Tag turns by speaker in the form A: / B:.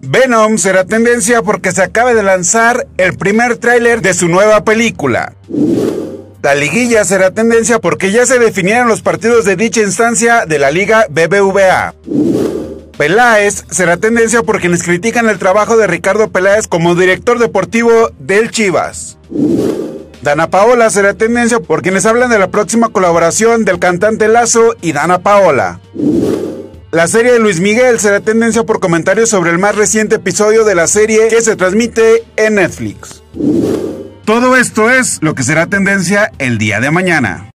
A: Venom será tendencia porque se acaba de lanzar el primer tráiler de su nueva película. La liguilla será tendencia porque ya se definieron los partidos de dicha instancia de la Liga BBVA. Peláez será tendencia por quienes critican el trabajo de Ricardo Peláez como director deportivo del Chivas. Dana Paola será tendencia por quienes hablan de la próxima colaboración del cantante Lazo y Dana Paola. La serie de Luis Miguel será tendencia por comentarios sobre el más reciente episodio de la serie que se transmite en Netflix. Todo esto es lo que será tendencia el día de mañana.